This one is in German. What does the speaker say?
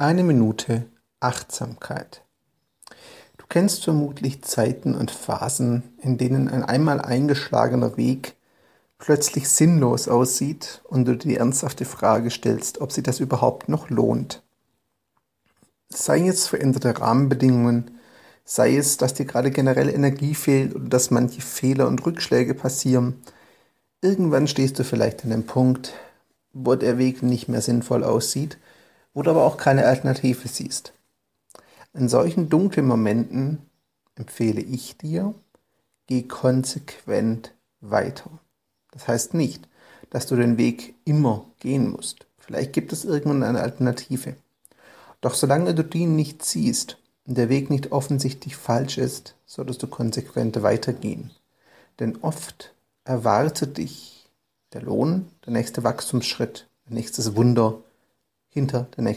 Eine Minute Achtsamkeit. Du kennst vermutlich Zeiten und Phasen, in denen ein einmal eingeschlagener Weg plötzlich sinnlos aussieht und du dir die ernsthafte Frage stellst, ob sich das überhaupt noch lohnt. Sei es veränderte Rahmenbedingungen, sei es, dass dir gerade generell Energie fehlt oder dass manche Fehler und Rückschläge passieren. Irgendwann stehst du vielleicht an einem Punkt, wo der Weg nicht mehr sinnvoll aussieht oder aber auch keine Alternative siehst. In solchen dunklen Momenten empfehle ich dir, geh konsequent weiter. Das heißt nicht, dass du den Weg immer gehen musst. Vielleicht gibt es irgendwann eine Alternative. Doch solange du die nicht siehst und der Weg nicht offensichtlich falsch ist, solltest du konsequent weitergehen. Denn oft erwartet dich der Lohn, der nächste Wachstumsschritt, der nächste Wunder hinter der nächsten